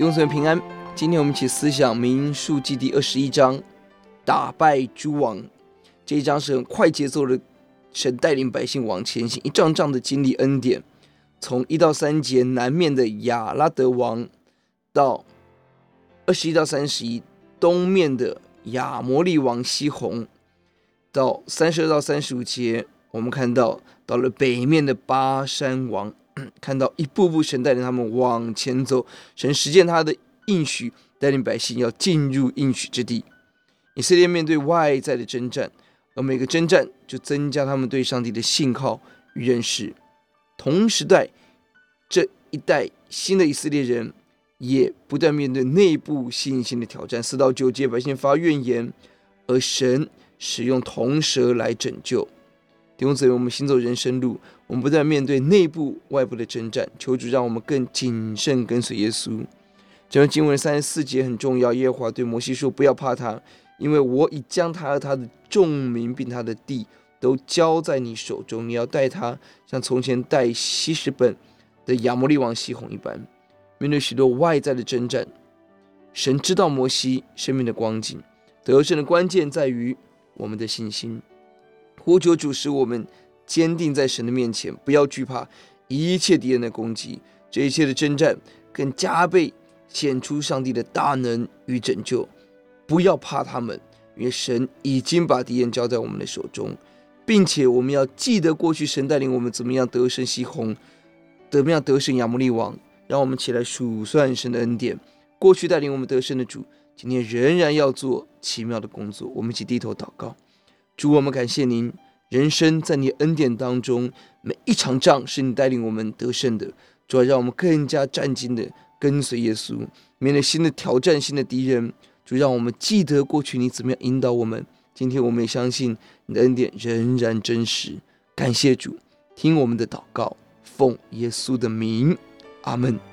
弟兄姊妹平安。今天我们一起思想民数记第二十一章，打败诸王。这一章是很快节奏的，神带领百姓往前行，一仗仗的经历恩典。从一到三节，南面的亚拉德王，到二十一到三十一，东面的亚摩利王西宏，到三十二到三十五节，我们看到到了北面的巴珊王。看到一步步神带领他们往前走，神实践他的应许，带领百姓要进入应许之地。以色列面对外在的征战，而每个征战就增加他们对上帝的信靠与认识。同时代这一代新的以色列人也不断面对内部信心的挑战。四到九节，百姓发怨言，而神使用铜蛇来拯救。弟兄姊妹，我们行走人生路，我们不断面对内部、外部的征战，求主让我们更谨慎跟随耶稣。这段经文三十四节很重要。耶和华对摩西说：“不要怕他，因为我已将他和他的众民并他的地都交在你手中。你要带他，像从前带希什本的亚摩利王西宏一般。”面对许多外在的征战，神知道摩西生命的光景，得胜的关键在于我们的信心。呼求主使我们坚定在神的面前，不要惧怕一切敌人的攻击，这一切的征战更加倍显出上帝的大能与拯救。不要怕他们，因为神已经把敌人交在我们的手中，并且我们要记得过去神带领我们怎么样得胜西宏，怎么样得胜亚摩利王。让我们起来数算神的恩典，过去带领我们得胜的主，今天仍然要做奇妙的工作。我们一起低头祷告。主，我们感谢您，人生在你恩典当中，每一场仗是你带领我们得胜的。主要让我们更加战兢的跟随耶稣，面对新的挑战、新的敌人。主，让我们记得过去你怎么样引导我们。今天我们也相信你的恩典仍然真实。感谢主，听我们的祷告，奉耶稣的名，阿门。